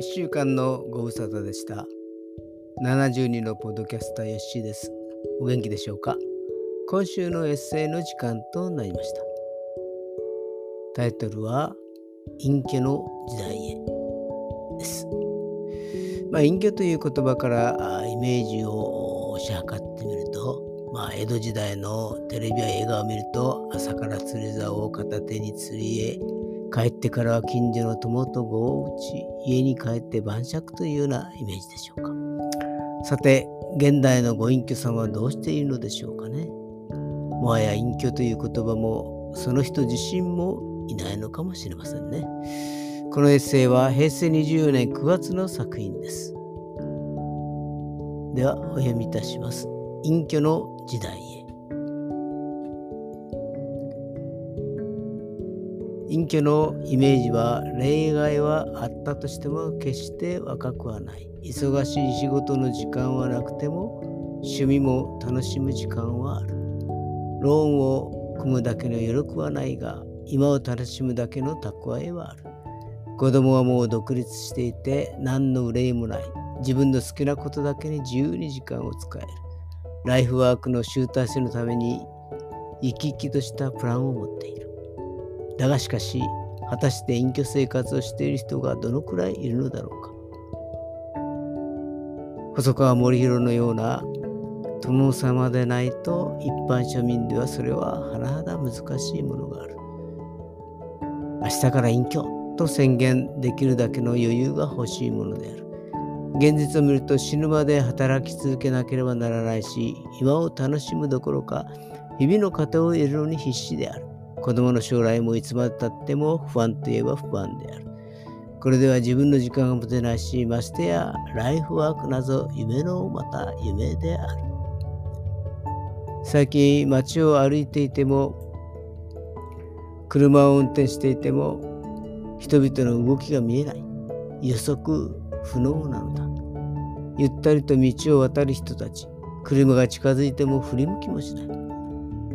1週間のご無沙汰でした。72のポッドキャスターヨッシーです。お元気でしょうか？今週のエッセイの時間となりました。タイトルは隠居の時代へです。まあ、隠居という言葉からイメージを推し量ってみると、まあ、江戸時代のテレビや映画を見ると朝から釣り竿を片手に釣りへ帰ってからは近所の友と碁を打ち家に帰って晩酌というようなイメージでしょうか。さて現代のご隠居さんはどうしているのでしょうかね。もはや隠居という言葉もその人自身もいないのかもしれませんね。このエッセイは平成24年9月の作品です。ではお読みいたします。隠居の時代へ。隠居のイメージは例外はあったとしても決して若くはない。忙しい仕事の時間はなくても趣味も楽しむ時間はある。ローンを組むだけの余力はないが今を楽しむだけの蓄えはある。子供はもう独立していて何の憂いもない。自分の好きなことだけに自由に時間を使える。ライフワークの集大成のために生き生きとしたプランを持っている。だがしかし果たして隠居生活をしている人がどのくらいいるのだろうか。細川森弘のような殿様でないと一般庶民ではそれは甚だ難しいものがある。明日から隠居と宣言できるだけの余裕が欲しいものである。現実を見ると死ぬまで働き続けなければならないし今を楽しむどころか日々の糧を得るのに必死である。子供の将来もいつまでたっても不安といえば不安である。これでは自分の時間が持てないし、ましてやライフワークなど夢のまた夢である。最近街を歩いていても、車を運転していても、人々の動きが見えない。予測不能なのだ。ゆったりと道を渡る人たち。車が近づいても振り向きもしない。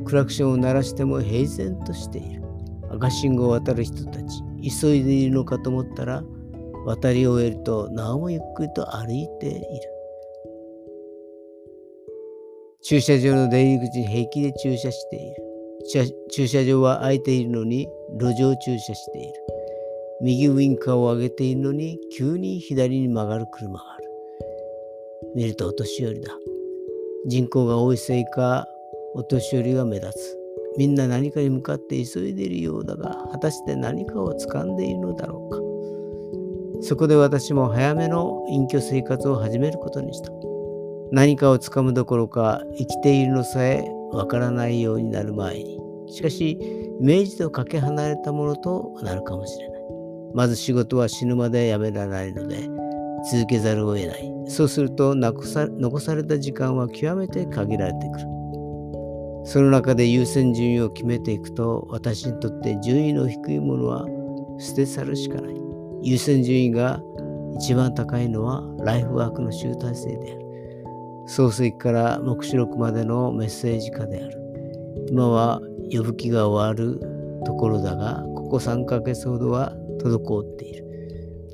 クラクションを鳴らしても平然としている。赤信号を渡る人たち、急いでいるのかと思ったら、渡り終えるとなおもゆっくりと歩いている。駐車場の出入り口に平気で駐車している。駐車場は空いているのに路上駐車している。右ウインカーを上げているのに急に左に曲がる車がある。見るとお年寄りだ。人口が多いせいかお年寄りが目立つ。みんな何かに向かって急いでいるようだが、果たして何かを掴んでいるのだろうか。そこで私も早めの隠居生活を始めることにした。何かを掴むどころか、生きているのさえわからないようになる前に。しかし、イメージとかけ離れたものとなるかもしれない。まず仕事は死ぬまでやめられないので、続けざるを得ない。そうすると残された時間は極めて限られてくる。その中で優先順位を決めていくと私にとって順位の低いものは捨て去るしかない。優先順位が一番高いのはライフワークの集大成である。創世記から目視録までのメッセージ化である。今は呼ぶ気が終わるところだが、ここ3ヶ月ほどは滞っている。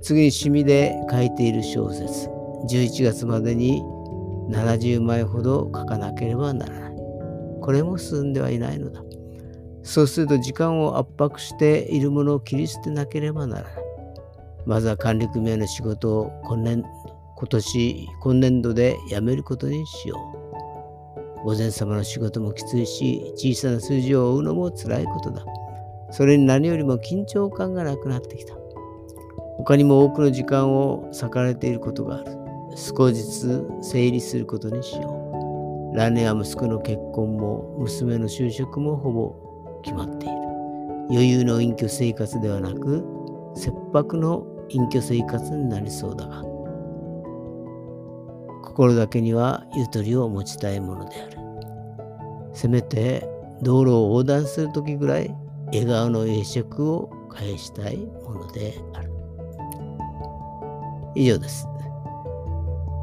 次に趣味で書いている小説。11月までに70枚ほど書かなければならない。これも進んではいないのだ。そうすると時間を圧迫しているものを切り捨てなければならない。まずは管理組合の仕事を今年今年、今年度で辞めることにしよう。午前様の仕事もきついし、小さな数字を追うのも辛いことだ。それに何よりも緊張感がなくなってきた。他にも多くの時間を割かれていることがある。少しずつ整理することにしよう。来年は息子の結婚も娘の就職もほぼ決まっている。余裕の隠居生活ではなく、切迫の隠居生活になりそうだが、心だけにはゆとりを持ちたいものである。せめて道路を横断するときぐらい笑顔の栄食を返したいものである。以上です。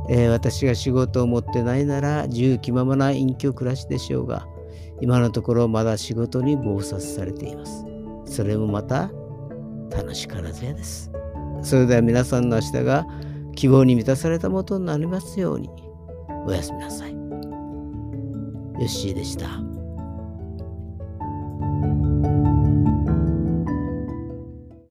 えー、私が仕事を持ってないなら自由気ままな隠居暮らしでしょうが、今のところまだ仕事に忙殺されています。それもまた楽しからずやです。それでは皆さんの明日が希望に満たされたもとになりますように。おやすみなさい。よっしーでした。